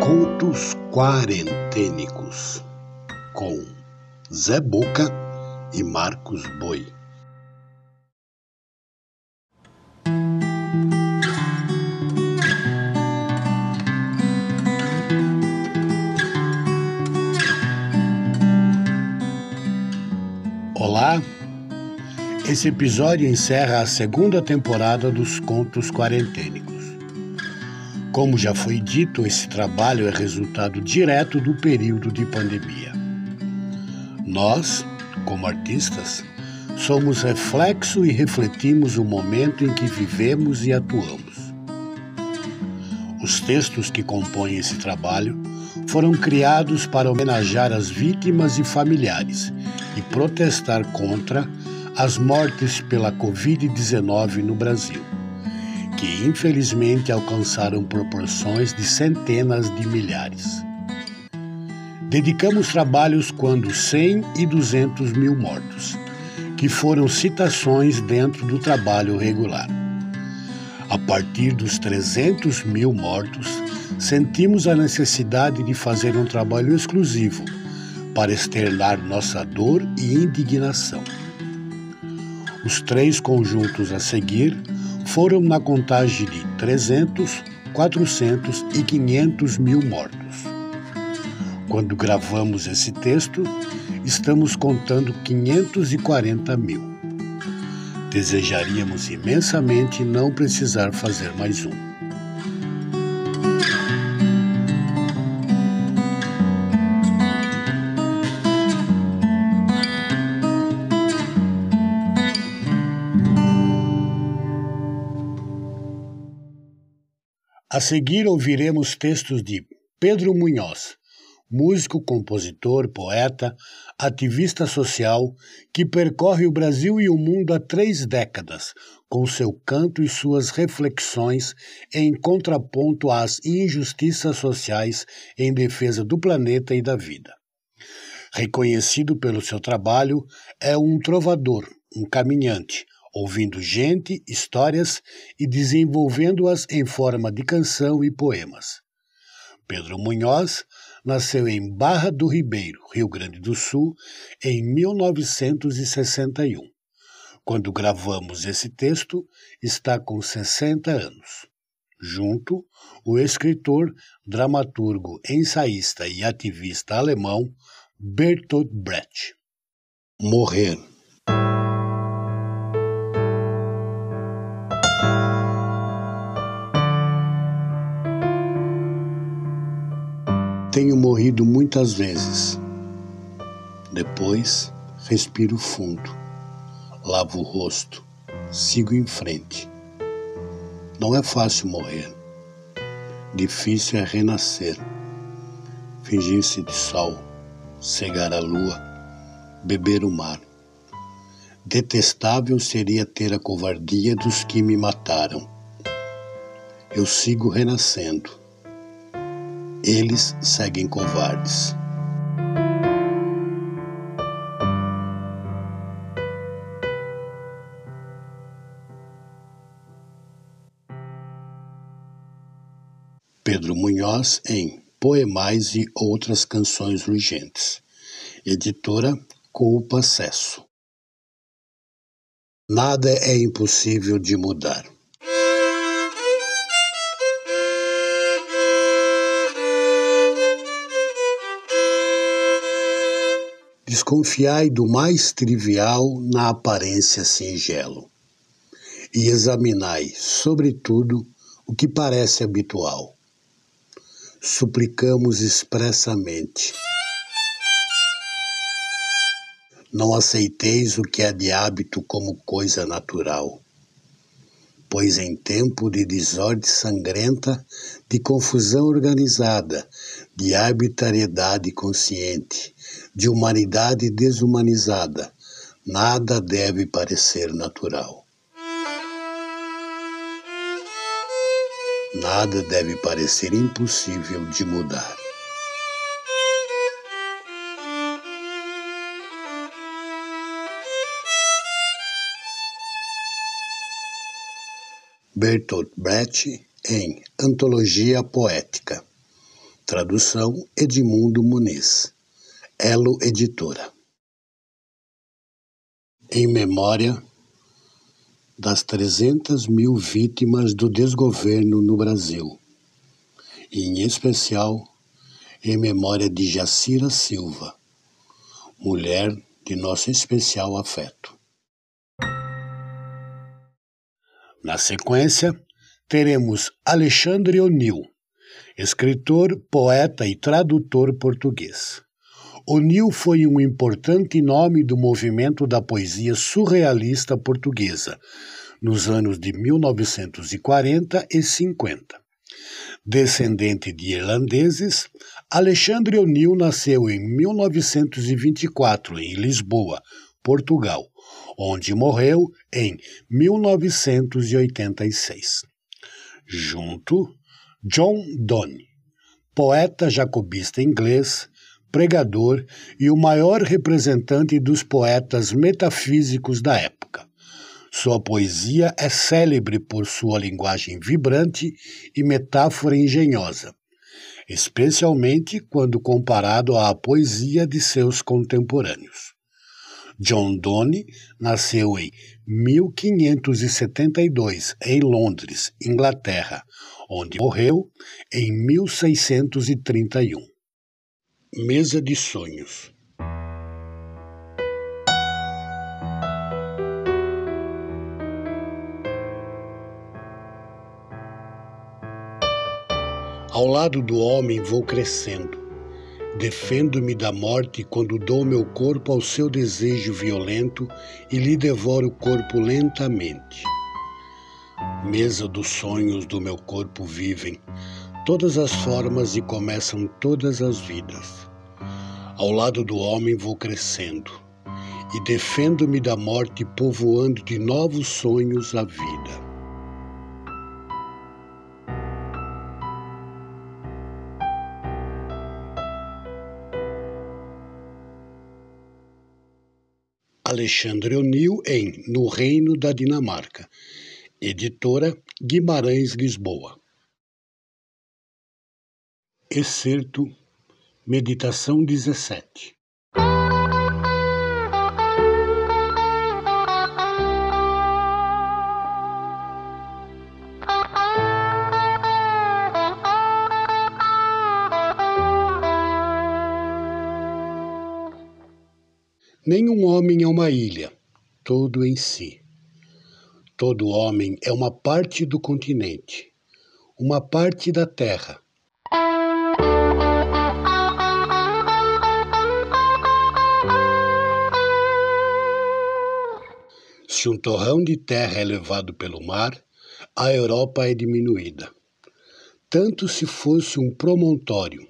Contos Quarentênicos com Zé Boca e Marcos Boi. Olá, esse episódio encerra a segunda temporada dos Contos Quarentênicos. Como já foi dito, esse trabalho é resultado direto do período de pandemia. Nós, como artistas, somos reflexo e refletimos o momento em que vivemos e atuamos. Os textos que compõem esse trabalho foram criados para homenagear as vítimas e familiares e protestar contra as mortes pela Covid-19 no Brasil que infelizmente alcançaram proporções de centenas de milhares. Dedicamos trabalhos quando 100 e 200 mil mortos, que foram citações dentro do trabalho regular. A partir dos 300 mil mortos, sentimos a necessidade de fazer um trabalho exclusivo para externar nossa dor e indignação. Os três conjuntos a seguir foram na contagem de 300, 400 e 500 mil mortos. Quando gravamos esse texto, estamos contando 540 mil. Desejaríamos imensamente não precisar fazer mais um. A seguir ouviremos textos de Pedro Munhoz, músico, compositor, poeta, ativista social que percorre o Brasil e o mundo há três décadas, com seu canto e suas reflexões em contraponto às injustiças sociais em defesa do planeta e da vida. Reconhecido pelo seu trabalho, é um trovador, um caminhante, ouvindo gente, histórias e desenvolvendo-as em forma de canção e poemas. Pedro Munhoz nasceu em Barra do Ribeiro, Rio Grande do Sul, em 1961. Quando gravamos esse texto, está com 60 anos. Junto, o escritor, dramaturgo, ensaísta e ativista alemão Bertolt Brecht. Morrer Tenho morrido muitas vezes. Depois, respiro fundo, lavo o rosto, sigo em frente. Não é fácil morrer. Difícil é renascer, fingir-se de sol, cegar a lua, beber o mar. Detestável seria ter a covardia dos que me mataram. Eu sigo renascendo eles seguem covardes. Pedro Munhoz em Poemais e Outras Canções Urgentes. Editora Culpa Acesso. Nada é impossível de mudar. Desconfiai do mais trivial na aparência singelo, e examinai, sobretudo, o que parece habitual. Suplicamos expressamente. Não aceiteis o que é de hábito como coisa natural pois em tempo de desordem sangrenta, de confusão organizada, de arbitrariedade consciente, de humanidade desumanizada, nada deve parecer natural. Nada deve parecer impossível de mudar. Bertolt Brecht em Antologia Poética. Tradução Edmundo Muniz. Elo Editora. Em memória das 300 mil vítimas do desgoverno no Brasil, e em especial em memória de Jacira Silva, mulher de nosso especial afeto. Na sequência, teremos Alexandre O'Neill, escritor, poeta e tradutor português. O'Neill foi um importante nome do movimento da poesia surrealista portuguesa nos anos de 1940 e 50. Descendente de irlandeses, Alexandre O'Neill nasceu em 1924 em Lisboa, Portugal, onde morreu em 1986. Junto, John Donne, poeta jacobista inglês, pregador e o maior representante dos poetas metafísicos da época. Sua poesia é célebre por sua linguagem vibrante e metáfora engenhosa, especialmente quando comparado à poesia de seus contemporâneos. John Donne nasceu em 1572 em Londres, Inglaterra, onde morreu em 1631. Mesa de Sonhos Ao lado do homem vou crescendo. Defendo-me da morte quando dou meu corpo ao seu desejo violento e lhe devoro o corpo lentamente. Mesa dos sonhos do meu corpo vivem todas as formas e começam todas as vidas. Ao lado do homem vou crescendo e defendo-me da morte, povoando de novos sonhos a vida. Alexandre O'Neill em No Reino da Dinamarca. Editora Guimarães Lisboa. Excerto Meditação 17 Nenhum homem é uma ilha, todo em si. Todo homem é uma parte do continente, uma parte da terra. Se um torrão de terra é levado pelo mar, a Europa é diminuída. Tanto se fosse um promontório,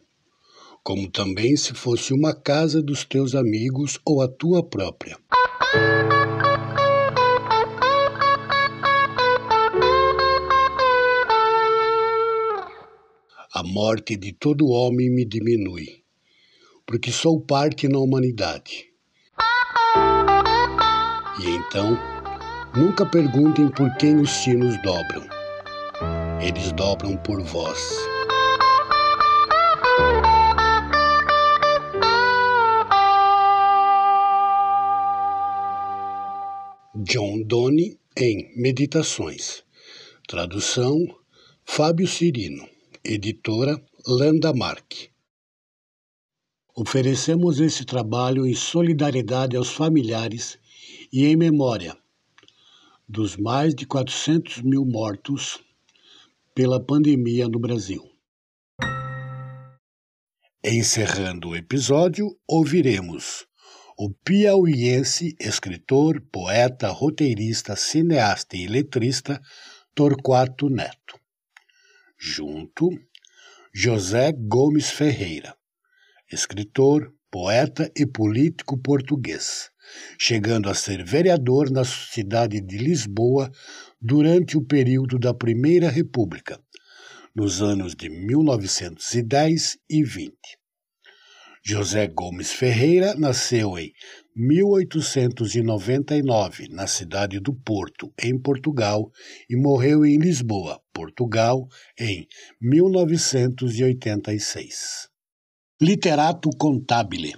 como também se fosse uma casa dos teus amigos ou a tua própria. A morte de todo homem me diminui, porque sou parte na humanidade. E então, nunca perguntem por quem os sinos dobram. Eles dobram por vós. John Donne em Meditações. Tradução Fábio Cirino. Editora Landamark. Oferecemos esse trabalho em solidariedade aos familiares e em memória dos mais de 400 mil mortos pela pandemia no Brasil. Encerrando o episódio, ouviremos o piauiense, escritor, poeta, roteirista, cineasta e letrista Torquato Neto. Junto, José Gomes Ferreira, escritor, poeta e político português, chegando a ser vereador na cidade de Lisboa durante o período da Primeira República, nos anos de 1910 e 20. José Gomes Ferreira nasceu em 1899 na cidade do Porto, em Portugal, e morreu em Lisboa, Portugal, em 1986. Literato contabile.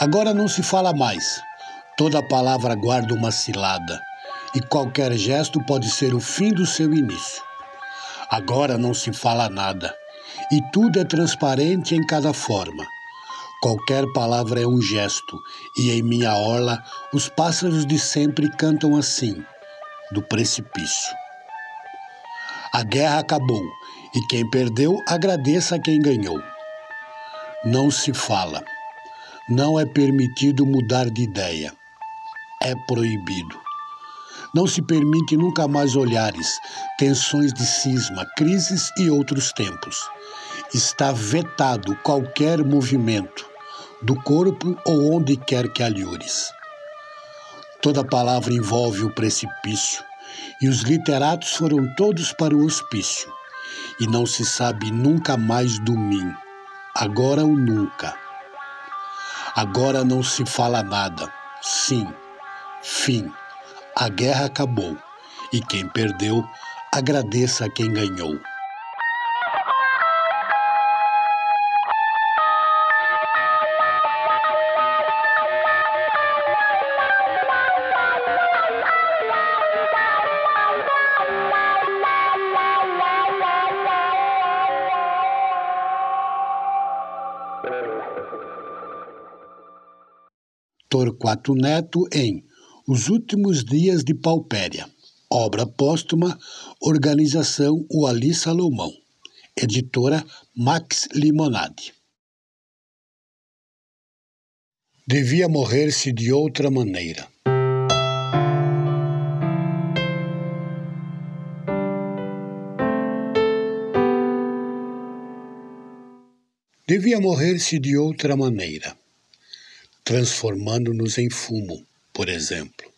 Agora não se fala mais. Toda palavra guarda uma cilada, e qualquer gesto pode ser o fim do seu início. Agora não se fala nada, e tudo é transparente em cada forma. Qualquer palavra é um gesto, e em minha orla os pássaros de sempre cantam assim, do precipício. A guerra acabou, e quem perdeu agradeça a quem ganhou. Não se fala. Não é permitido mudar de ideia. É proibido. Não se permite nunca mais olhares, tensões de cisma, crises e outros tempos. Está vetado qualquer movimento, do corpo ou onde quer que alhures. Toda palavra envolve o precipício, e os literatos foram todos para o hospício, e não se sabe nunca mais do mim, agora ou nunca. Agora não se fala nada. Sim, fim. A guerra acabou. E quem perdeu, agradeça a quem ganhou. Torquato Neto em Os Últimos Dias de Paupéria, obra póstuma, organização Uali Salomão, editora Max Limonade. Devia morrer-se de outra maneira. Devia morrer-se de outra maneira transformando-nos em fumo, por exemplo,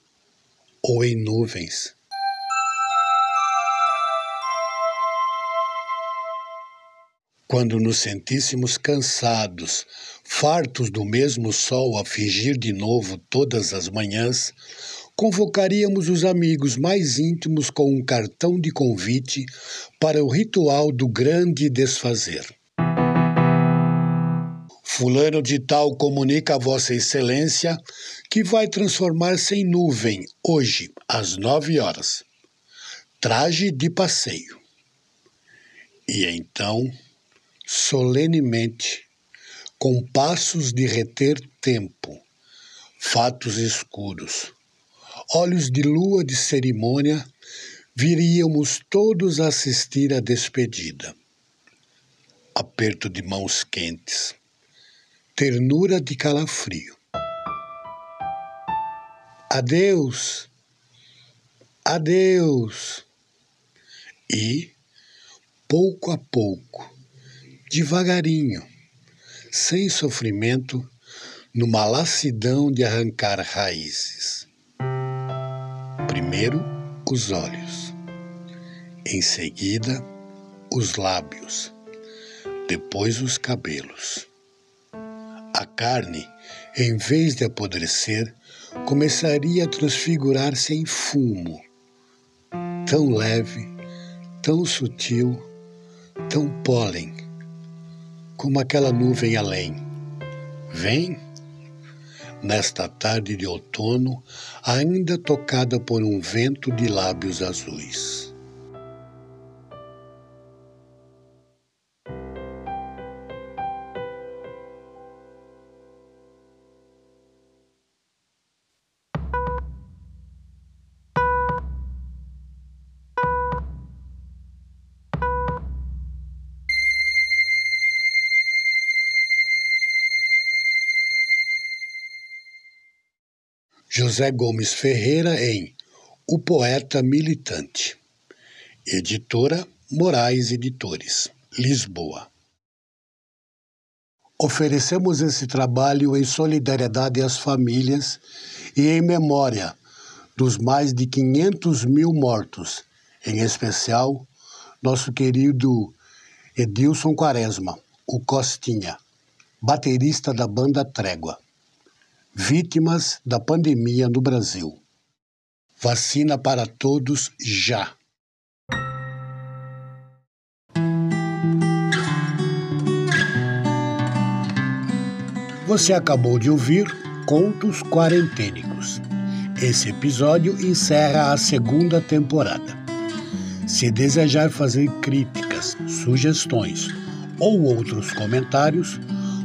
ou em nuvens. Quando nos sentíssemos cansados, fartos do mesmo sol a fingir de novo todas as manhãs, convocaríamos os amigos mais íntimos com um cartão de convite para o ritual do grande desfazer. Fulano de Tal comunica a Vossa Excelência que vai transformar-se em nuvem hoje, às nove horas. Traje de passeio. E então, solenemente, com passos de reter tempo, fatos escuros, olhos de lua de cerimônia, viríamos todos assistir à despedida. Aperto de mãos quentes ternura de calafrio. Adeus, adeus. E, pouco a pouco, devagarinho, sem sofrimento, numa lassidão de arrancar raízes. Primeiro, os olhos, em seguida, os lábios, depois os cabelos a carne, em vez de apodrecer, começaria a transfigurar-se em fumo, tão leve, tão sutil, tão pólen, como aquela nuvem além. Vem, nesta tarde de outono, ainda tocada por um vento de lábios azuis. José Gomes Ferreira em O Poeta Militante. Editora Moraes Editores, Lisboa. Oferecemos esse trabalho em solidariedade às famílias e em memória dos mais de 500 mil mortos, em especial nosso querido Edilson Quaresma, o Costinha, baterista da banda Trégua. Vítimas da pandemia no Brasil. Vacina para todos já. Você acabou de ouvir Contos Quarentênicos. Esse episódio encerra a segunda temporada. Se desejar fazer críticas, sugestões ou outros comentários,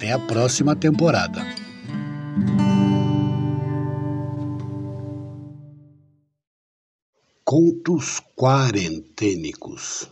Até a próxima temporada. Contos Quarentênicos